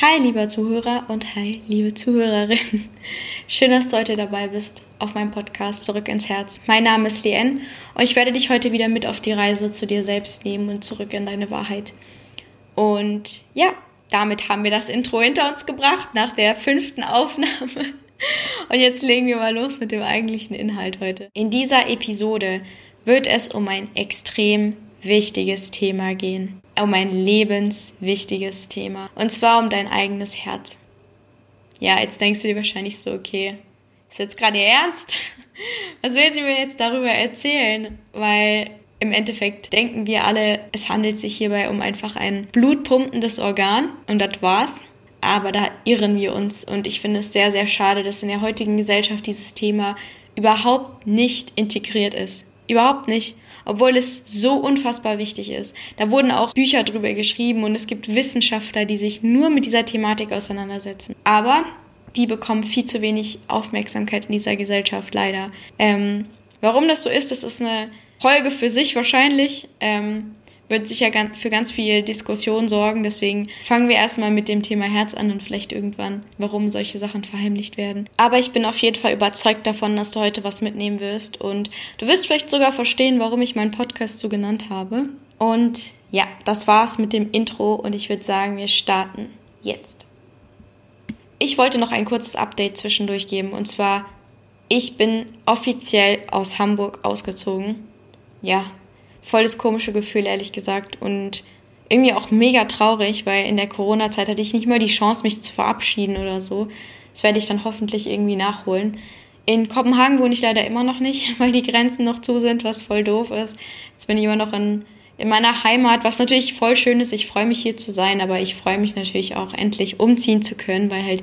Hi, lieber Zuhörer und hi, liebe Zuhörerin. Schön, dass du heute dabei bist auf meinem Podcast Zurück ins Herz. Mein Name ist Lien und ich werde dich heute wieder mit auf die Reise zu dir selbst nehmen und zurück in deine Wahrheit. Und ja, damit haben wir das Intro hinter uns gebracht nach der fünften Aufnahme. Und jetzt legen wir mal los mit dem eigentlichen Inhalt heute. In dieser Episode wird es um ein extrem wichtiges Thema gehen um ein lebenswichtiges Thema. Und zwar um dein eigenes Herz. Ja, jetzt denkst du dir wahrscheinlich so, okay, ist jetzt gerade ernst? Was will sie mir jetzt darüber erzählen? Weil im Endeffekt denken wir alle, es handelt sich hierbei um einfach ein blutpumpendes Organ und das war's. Aber da irren wir uns und ich finde es sehr, sehr schade, dass in der heutigen Gesellschaft dieses Thema überhaupt nicht integriert ist. Überhaupt nicht obwohl es so unfassbar wichtig ist. Da wurden auch Bücher drüber geschrieben und es gibt Wissenschaftler, die sich nur mit dieser Thematik auseinandersetzen. Aber die bekommen viel zu wenig Aufmerksamkeit in dieser Gesellschaft, leider. Ähm, warum das so ist, das ist eine Folge für sich wahrscheinlich. Ähm, wird sicher für ganz viel Diskussion sorgen. Deswegen fangen wir erstmal mit dem Thema Herz an und vielleicht irgendwann, warum solche Sachen verheimlicht werden. Aber ich bin auf jeden Fall überzeugt davon, dass du heute was mitnehmen wirst und du wirst vielleicht sogar verstehen, warum ich meinen Podcast so genannt habe. Und ja, das war's mit dem Intro und ich würde sagen, wir starten jetzt. Ich wollte noch ein kurzes Update zwischendurch geben und zwar, ich bin offiziell aus Hamburg ausgezogen. Ja, voll das komische Gefühl, ehrlich gesagt. Und irgendwie auch mega traurig, weil in der Corona-Zeit hatte ich nicht mal die Chance, mich zu verabschieden oder so. Das werde ich dann hoffentlich irgendwie nachholen. In Kopenhagen wohne ich leider immer noch nicht, weil die Grenzen noch zu sind, was voll doof ist. Jetzt bin ich immer noch in, in meiner Heimat, was natürlich voll schön ist. Ich freue mich hier zu sein, aber ich freue mich natürlich auch endlich umziehen zu können, weil halt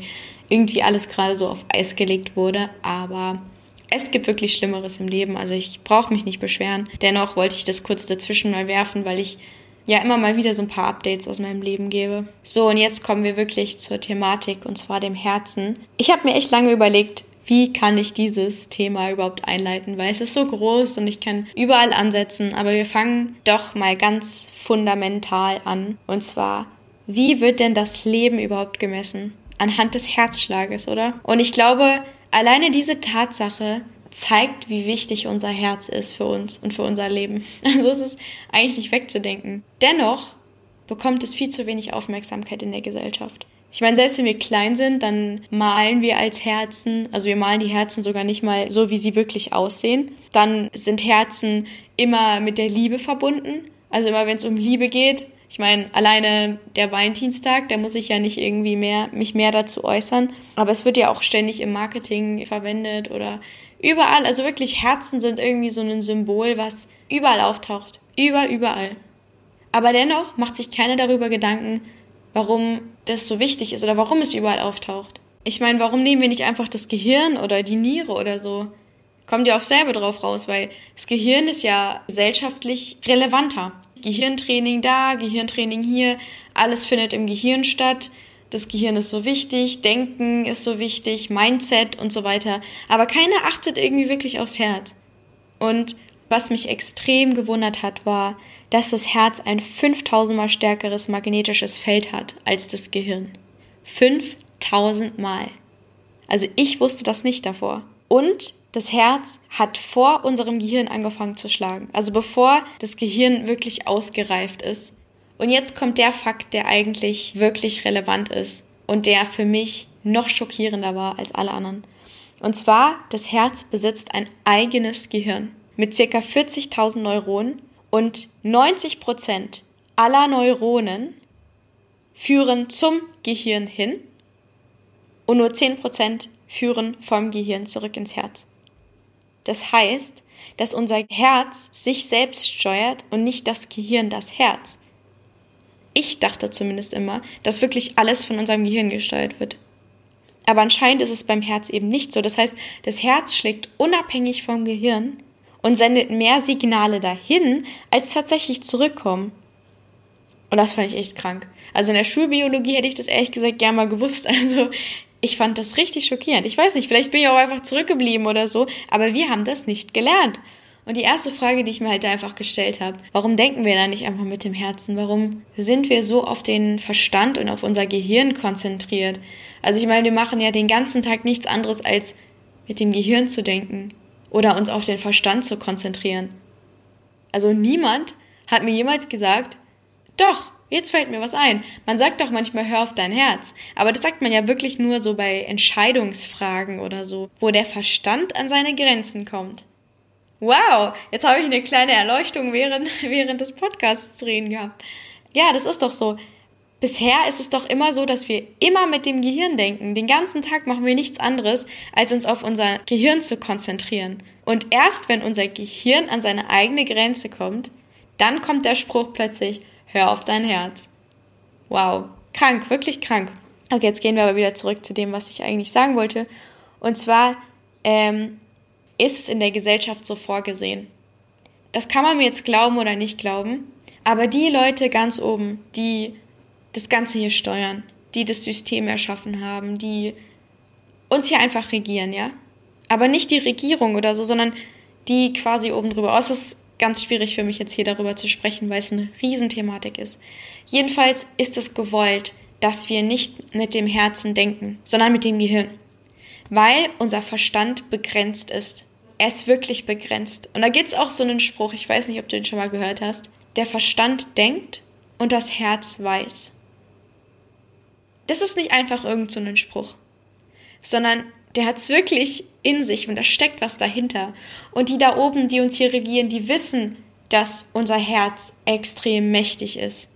irgendwie alles gerade so auf Eis gelegt wurde. Aber es gibt wirklich Schlimmeres im Leben, also ich brauche mich nicht beschweren. Dennoch wollte ich das kurz dazwischen mal werfen, weil ich ja immer mal wieder so ein paar Updates aus meinem Leben gebe. So, und jetzt kommen wir wirklich zur Thematik und zwar dem Herzen. Ich habe mir echt lange überlegt, wie kann ich dieses Thema überhaupt einleiten, weil es ist so groß und ich kann überall ansetzen, aber wir fangen doch mal ganz fundamental an. Und zwar, wie wird denn das Leben überhaupt gemessen? Anhand des Herzschlages, oder? Und ich glaube, Alleine diese Tatsache zeigt, wie wichtig unser Herz ist für uns und für unser Leben. Also ist es eigentlich nicht wegzudenken. Dennoch bekommt es viel zu wenig Aufmerksamkeit in der Gesellschaft. Ich meine, selbst wenn wir klein sind, dann malen wir als Herzen, also wir malen die Herzen sogar nicht mal so, wie sie wirklich aussehen. Dann sind Herzen immer mit der Liebe verbunden. Also immer wenn es um Liebe geht, ich meine, alleine der Valentinstag, da muss ich ja nicht irgendwie mehr, mich mehr dazu äußern. Aber es wird ja auch ständig im Marketing verwendet oder überall. Also wirklich Herzen sind irgendwie so ein Symbol, was überall auftaucht. Über, überall. Aber dennoch macht sich keiner darüber Gedanken, warum das so wichtig ist oder warum es überall auftaucht. Ich meine, warum nehmen wir nicht einfach das Gehirn oder die Niere oder so? Kommt ihr auf selber drauf raus, weil das Gehirn ist ja gesellschaftlich relevanter. Gehirntraining da, Gehirntraining hier, alles findet im Gehirn statt. Das Gehirn ist so wichtig, Denken ist so wichtig, Mindset und so weiter. Aber keiner achtet irgendwie wirklich aufs Herz. Und was mich extrem gewundert hat, war, dass das Herz ein 5000 mal stärkeres magnetisches Feld hat als das Gehirn. 5000 mal. Also ich wusste das nicht davor. Und das Herz hat vor unserem Gehirn angefangen zu schlagen. Also bevor das Gehirn wirklich ausgereift ist. Und jetzt kommt der Fakt, der eigentlich wirklich relevant ist und der für mich noch schockierender war als alle anderen. Und zwar, das Herz besitzt ein eigenes Gehirn mit ca. 40.000 Neuronen und 90 Prozent aller Neuronen führen zum Gehirn hin und nur 10 Prozent führen vom Gehirn zurück ins Herz. Das heißt, dass unser Herz sich selbst steuert und nicht das Gehirn das Herz. Ich dachte zumindest immer, dass wirklich alles von unserem Gehirn gesteuert wird. Aber anscheinend ist es beim Herz eben nicht so. Das heißt, das Herz schlägt unabhängig vom Gehirn und sendet mehr Signale dahin, als tatsächlich zurückkommen. Und das fand ich echt krank. Also in der Schulbiologie hätte ich das ehrlich gesagt gerne mal gewusst. Also ich fand das richtig schockierend. Ich weiß nicht, vielleicht bin ich auch einfach zurückgeblieben oder so, aber wir haben das nicht gelernt. Und die erste Frage, die ich mir halt da einfach gestellt habe, warum denken wir da nicht einfach mit dem Herzen? Warum sind wir so auf den Verstand und auf unser Gehirn konzentriert? Also ich meine, wir machen ja den ganzen Tag nichts anderes als mit dem Gehirn zu denken oder uns auf den Verstand zu konzentrieren. Also niemand hat mir jemals gesagt, doch, jetzt fällt mir was ein. Man sagt doch manchmal, hör auf dein Herz. Aber das sagt man ja wirklich nur so bei Entscheidungsfragen oder so, wo der Verstand an seine Grenzen kommt. Wow, jetzt habe ich eine kleine Erleuchtung während, während des Podcasts reden gehabt. Ja, das ist doch so. Bisher ist es doch immer so, dass wir immer mit dem Gehirn denken. Den ganzen Tag machen wir nichts anderes, als uns auf unser Gehirn zu konzentrieren. Und erst wenn unser Gehirn an seine eigene Grenze kommt, dann kommt der Spruch plötzlich, hör auf dein Herz. Wow, krank, wirklich krank. Okay, jetzt gehen wir aber wieder zurück zu dem, was ich eigentlich sagen wollte. Und zwar, ähm, ist es in der Gesellschaft so vorgesehen. Das kann man mir jetzt glauben oder nicht glauben, aber die Leute ganz oben, die das Ganze hier steuern, die das System erschaffen haben, die uns hier einfach regieren, ja? Aber nicht die Regierung oder so, sondern die quasi oben drüber. Oh, es ist ganz schwierig für mich jetzt hier darüber zu sprechen, weil es eine Riesenthematik ist. Jedenfalls ist es gewollt, dass wir nicht mit dem Herzen denken, sondern mit dem Gehirn weil unser Verstand begrenzt ist. Er ist wirklich begrenzt. Und da gibt es auch so einen Spruch, ich weiß nicht, ob du den schon mal gehört hast. Der Verstand denkt und das Herz weiß. Das ist nicht einfach irgend so ein Spruch, sondern der hat es wirklich in sich und da steckt was dahinter. Und die da oben, die uns hier regieren, die wissen, dass unser Herz extrem mächtig ist.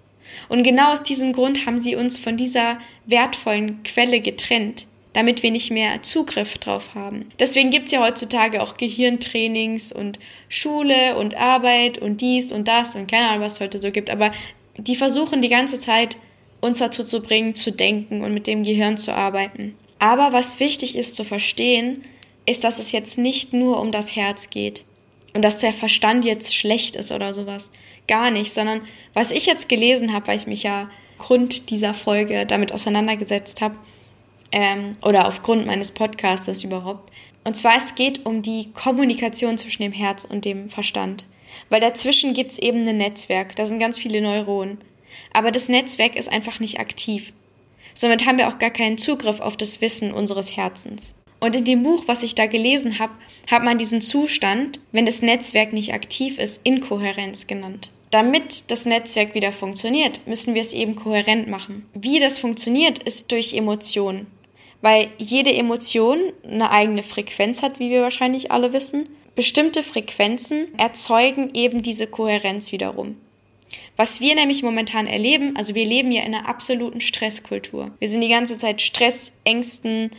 Und genau aus diesem Grund haben sie uns von dieser wertvollen Quelle getrennt damit wir nicht mehr Zugriff drauf haben. Deswegen gibt es ja heutzutage auch Gehirntrainings und Schule und Arbeit und dies und das und keine Ahnung, was es heute so gibt. Aber die versuchen die ganze Zeit, uns dazu zu bringen, zu denken und mit dem Gehirn zu arbeiten. Aber was wichtig ist zu verstehen, ist, dass es jetzt nicht nur um das Herz geht und dass der Verstand jetzt schlecht ist oder sowas. Gar nicht, sondern was ich jetzt gelesen habe, weil ich mich ja Grund dieser Folge damit auseinandergesetzt habe, ähm, oder aufgrund meines Podcastes überhaupt. Und zwar es geht um die Kommunikation zwischen dem Herz und dem Verstand. Weil dazwischen gibt es eben ein Netzwerk, da sind ganz viele Neuronen. Aber das Netzwerk ist einfach nicht aktiv. Somit haben wir auch gar keinen Zugriff auf das Wissen unseres Herzens. Und in dem Buch, was ich da gelesen habe, hat man diesen Zustand, wenn das Netzwerk nicht aktiv ist, Inkohärenz genannt. Damit das Netzwerk wieder funktioniert, müssen wir es eben kohärent machen. Wie das funktioniert, ist durch Emotionen weil jede Emotion eine eigene Frequenz hat, wie wir wahrscheinlich alle wissen. Bestimmte Frequenzen erzeugen eben diese Kohärenz wiederum. Was wir nämlich momentan erleben, also wir leben ja in einer absoluten Stresskultur. Wir sind die ganze Zeit Stress, Ängsten,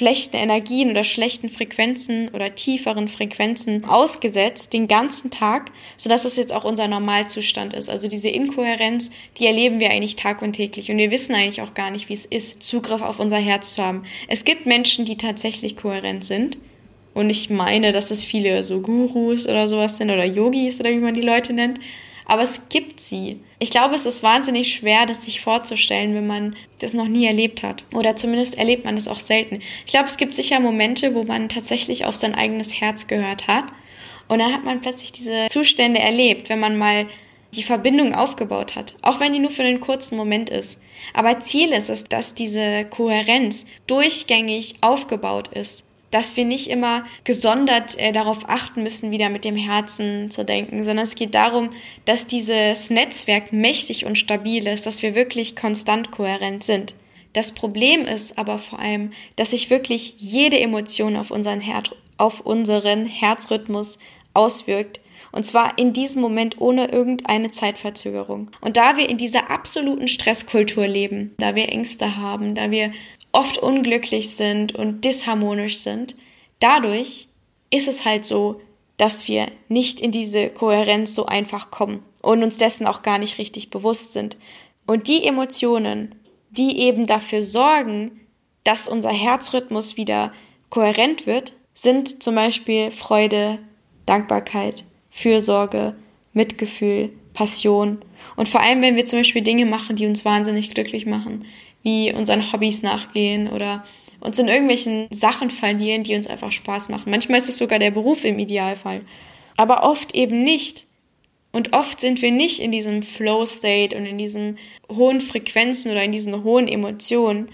schlechten Energien oder schlechten Frequenzen oder tieferen Frequenzen ausgesetzt den ganzen Tag, sodass es jetzt auch unser Normalzustand ist. Also diese Inkohärenz, die erleben wir eigentlich tag und täglich und wir wissen eigentlich auch gar nicht, wie es ist, Zugriff auf unser Herz zu haben. Es gibt Menschen, die tatsächlich kohärent sind. Und ich meine, dass es viele so Gurus oder sowas sind oder Yogis oder wie man die Leute nennt. Aber es gibt sie. Ich glaube, es ist wahnsinnig schwer, das sich vorzustellen, wenn man das noch nie erlebt hat. Oder zumindest erlebt man das auch selten. Ich glaube, es gibt sicher Momente, wo man tatsächlich auf sein eigenes Herz gehört hat. Und dann hat man plötzlich diese Zustände erlebt, wenn man mal die Verbindung aufgebaut hat. Auch wenn die nur für einen kurzen Moment ist. Aber Ziel ist es, dass diese Kohärenz durchgängig aufgebaut ist dass wir nicht immer gesondert äh, darauf achten müssen, wieder mit dem Herzen zu denken, sondern es geht darum, dass dieses Netzwerk mächtig und stabil ist, dass wir wirklich konstant kohärent sind. Das Problem ist aber vor allem, dass sich wirklich jede Emotion auf unseren, Her auf unseren Herzrhythmus auswirkt und zwar in diesem Moment ohne irgendeine Zeitverzögerung. Und da wir in dieser absoluten Stresskultur leben, da wir Ängste haben, da wir oft unglücklich sind und disharmonisch sind, dadurch ist es halt so, dass wir nicht in diese Kohärenz so einfach kommen und uns dessen auch gar nicht richtig bewusst sind. Und die Emotionen, die eben dafür sorgen, dass unser Herzrhythmus wieder kohärent wird, sind zum Beispiel Freude, Dankbarkeit, Fürsorge, Mitgefühl, Passion und vor allem, wenn wir zum Beispiel Dinge machen, die uns wahnsinnig glücklich machen, wie unseren Hobbys nachgehen oder uns in irgendwelchen Sachen verlieren, die uns einfach Spaß machen. Manchmal ist es sogar der Beruf im Idealfall. aber oft eben nicht. Und oft sind wir nicht in diesem Flow-State und in diesen hohen Frequenzen oder in diesen hohen Emotionen.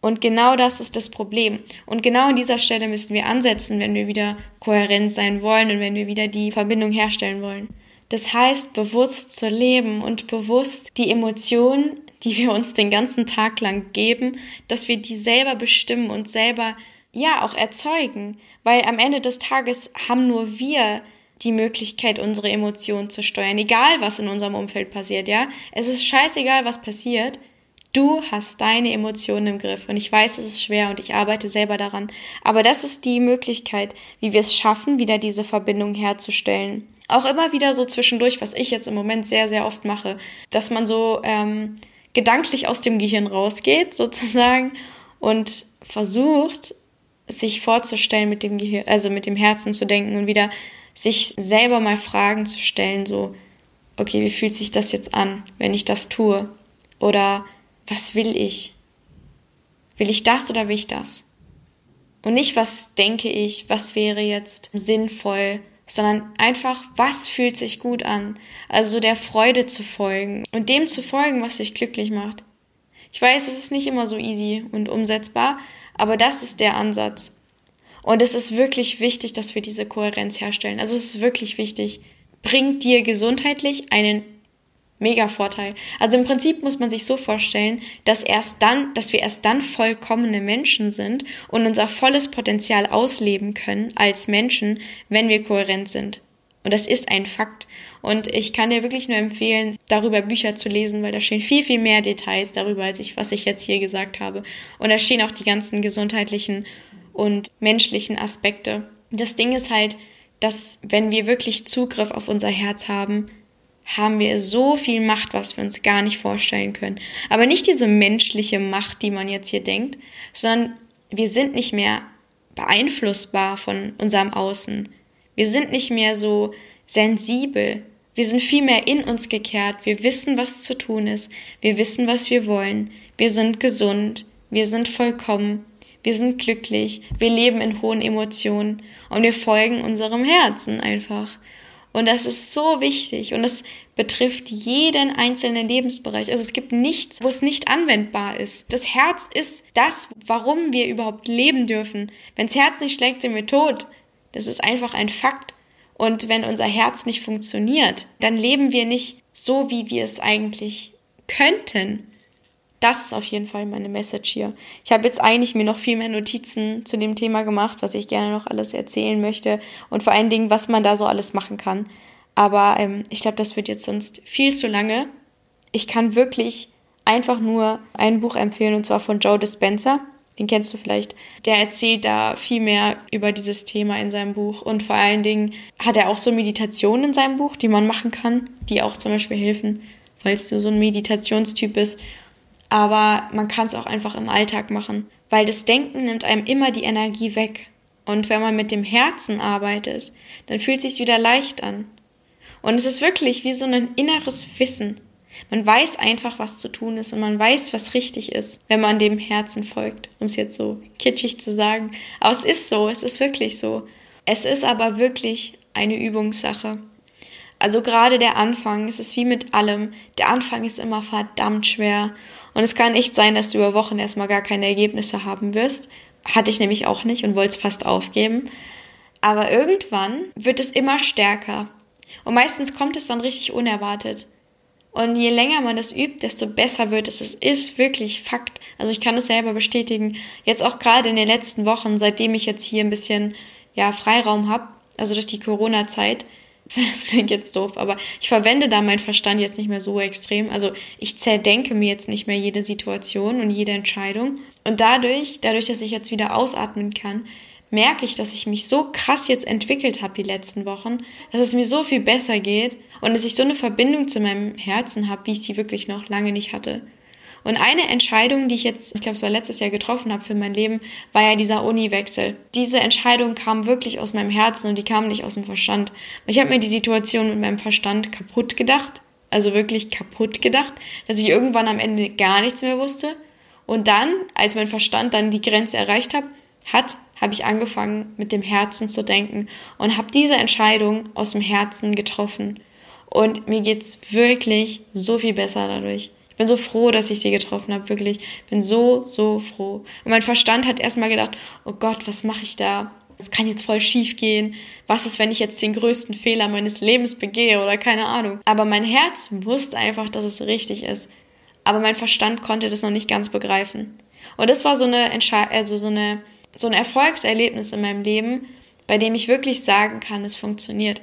Und genau das ist das Problem. Und genau an dieser Stelle müssen wir ansetzen, wenn wir wieder kohärent sein wollen und wenn wir wieder die Verbindung herstellen wollen. Das heißt, bewusst zu leben und bewusst die Emotionen, die wir uns den ganzen Tag lang geben, dass wir die selber bestimmen und selber ja auch erzeugen. Weil am Ende des Tages haben nur wir die Möglichkeit, unsere Emotionen zu steuern. Egal, was in unserem Umfeld passiert, ja. Es ist scheißegal, was passiert. Du hast deine Emotionen im Griff. Und ich weiß, es ist schwer und ich arbeite selber daran. Aber das ist die Möglichkeit, wie wir es schaffen, wieder diese Verbindung herzustellen. Auch immer wieder so zwischendurch, was ich jetzt im Moment sehr, sehr oft mache, dass man so ähm, gedanklich aus dem Gehirn rausgeht, sozusagen, und versucht, sich vorzustellen, mit dem Gehirn, also mit dem Herzen zu denken und wieder sich selber mal Fragen zu stellen, so, okay, wie fühlt sich das jetzt an, wenn ich das tue? Oder was will ich? Will ich das oder will ich das? Und nicht, was denke ich, was wäre jetzt sinnvoll, sondern einfach, was fühlt sich gut an? Also der Freude zu folgen und dem zu folgen, was dich glücklich macht. Ich weiß, es ist nicht immer so easy und umsetzbar, aber das ist der Ansatz. Und es ist wirklich wichtig, dass wir diese Kohärenz herstellen. Also es ist wirklich wichtig. Bringt dir gesundheitlich einen mega Vorteil. Also im Prinzip muss man sich so vorstellen, dass erst dann, dass wir erst dann vollkommene Menschen sind und unser volles Potenzial ausleben können als Menschen, wenn wir kohärent sind. Und das ist ein Fakt. Und ich kann dir wirklich nur empfehlen, darüber Bücher zu lesen, weil da stehen viel, viel mehr Details darüber, als ich, was ich jetzt hier gesagt habe. Und da stehen auch die ganzen gesundheitlichen und menschlichen Aspekte. Das Ding ist halt, dass wenn wir wirklich Zugriff auf unser Herz haben, haben wir so viel Macht, was wir uns gar nicht vorstellen können. Aber nicht diese menschliche Macht, die man jetzt hier denkt, sondern wir sind nicht mehr beeinflussbar von unserem Außen. Wir sind nicht mehr so sensibel. Wir sind viel mehr in uns gekehrt. Wir wissen, was zu tun ist. Wir wissen, was wir wollen. Wir sind gesund. Wir sind vollkommen wir sind glücklich, wir leben in hohen Emotionen und wir folgen unserem Herzen einfach. Und das ist so wichtig und das betrifft jeden einzelnen Lebensbereich. Also es gibt nichts, wo es nicht anwendbar ist. Das Herz ist das, warum wir überhaupt leben dürfen. Wenns Herz nicht schlägt, sind wir tot. Das ist einfach ein Fakt. Und wenn unser Herz nicht funktioniert, dann leben wir nicht so, wie wir es eigentlich könnten das ist auf jeden Fall meine Message hier. Ich habe jetzt eigentlich mir noch viel mehr Notizen zu dem Thema gemacht, was ich gerne noch alles erzählen möchte und vor allen Dingen, was man da so alles machen kann. Aber ähm, ich glaube, das wird jetzt sonst viel zu lange. Ich kann wirklich einfach nur ein Buch empfehlen und zwar von Joe Dispenza. Den kennst du vielleicht. Der erzählt da viel mehr über dieses Thema in seinem Buch und vor allen Dingen hat er auch so Meditationen in seinem Buch, die man machen kann, die auch zum Beispiel helfen, falls du so ein Meditationstyp bist aber man kann es auch einfach im Alltag machen, weil das Denken nimmt einem immer die Energie weg. Und wenn man mit dem Herzen arbeitet, dann fühlt es sich wieder leicht an. Und es ist wirklich wie so ein inneres Wissen. Man weiß einfach, was zu tun ist und man weiß, was richtig ist, wenn man dem Herzen folgt, um es jetzt so kitschig zu sagen. Aber es ist so, es ist wirklich so. Es ist aber wirklich eine Übungssache. Also gerade der Anfang, es ist wie mit allem. Der Anfang ist immer verdammt schwer. Und es kann echt sein, dass du über Wochen erstmal gar keine Ergebnisse haben wirst. Hatte ich nämlich auch nicht und wollte es fast aufgeben. Aber irgendwann wird es immer stärker. Und meistens kommt es dann richtig unerwartet. Und je länger man das übt, desto besser wird es. Es ist wirklich Fakt. Also ich kann es selber bestätigen. Jetzt auch gerade in den letzten Wochen, seitdem ich jetzt hier ein bisschen ja, Freiraum habe, also durch die Corona-Zeit, das klingt jetzt doof, aber ich verwende da meinen Verstand jetzt nicht mehr so extrem. Also ich zerdenke mir jetzt nicht mehr jede Situation und jede Entscheidung. Und dadurch, dadurch, dass ich jetzt wieder ausatmen kann, merke ich, dass ich mich so krass jetzt entwickelt habe die letzten Wochen, dass es mir so viel besser geht und dass ich so eine Verbindung zu meinem Herzen habe, wie ich sie wirklich noch lange nicht hatte. Und eine Entscheidung, die ich jetzt, ich glaube, es war letztes Jahr getroffen habe für mein Leben, war ja dieser Uni-Wechsel. Diese Entscheidung kam wirklich aus meinem Herzen und die kam nicht aus dem Verstand. Ich habe mir die Situation mit meinem Verstand kaputt gedacht, also wirklich kaputt gedacht, dass ich irgendwann am Ende gar nichts mehr wusste. Und dann, als mein Verstand dann die Grenze erreicht hat, hat, habe ich angefangen, mit dem Herzen zu denken und habe diese Entscheidung aus dem Herzen getroffen. Und mir geht es wirklich so viel besser dadurch. Ich bin so froh, dass ich sie getroffen habe, wirklich. Ich bin so, so froh. Und mein Verstand hat erstmal gedacht, oh Gott, was mache ich da? Es kann jetzt voll schief gehen. Was ist, wenn ich jetzt den größten Fehler meines Lebens begehe oder keine Ahnung? Aber mein Herz wusste einfach, dass es richtig ist. Aber mein Verstand konnte das noch nicht ganz begreifen. Und das war so eine Entscheidung, also so eine so ein Erfolgserlebnis in meinem Leben, bei dem ich wirklich sagen kann, es funktioniert.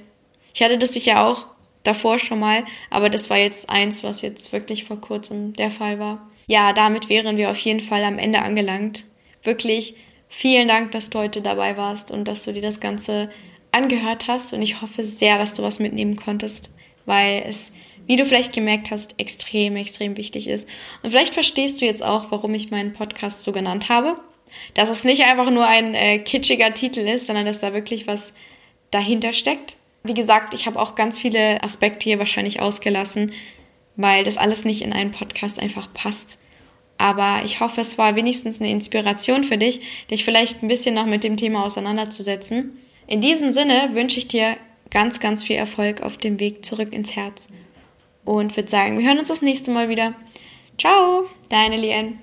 Ich hatte das sicher auch davor schon mal, aber das war jetzt eins, was jetzt wirklich vor kurzem der Fall war. Ja, damit wären wir auf jeden Fall am Ende angelangt. Wirklich vielen Dank, dass du heute dabei warst und dass du dir das Ganze angehört hast und ich hoffe sehr, dass du was mitnehmen konntest, weil es, wie du vielleicht gemerkt hast, extrem, extrem wichtig ist. Und vielleicht verstehst du jetzt auch, warum ich meinen Podcast so genannt habe dass es nicht einfach nur ein äh, kitschiger Titel ist, sondern dass da wirklich was dahinter steckt. Wie gesagt, ich habe auch ganz viele Aspekte hier wahrscheinlich ausgelassen, weil das alles nicht in einen Podcast einfach passt. Aber ich hoffe, es war wenigstens eine Inspiration für dich, dich vielleicht ein bisschen noch mit dem Thema auseinanderzusetzen. In diesem Sinne wünsche ich dir ganz, ganz viel Erfolg auf dem Weg zurück ins Herz. Und würde sagen, wir hören uns das nächste Mal wieder. Ciao, deine Lien.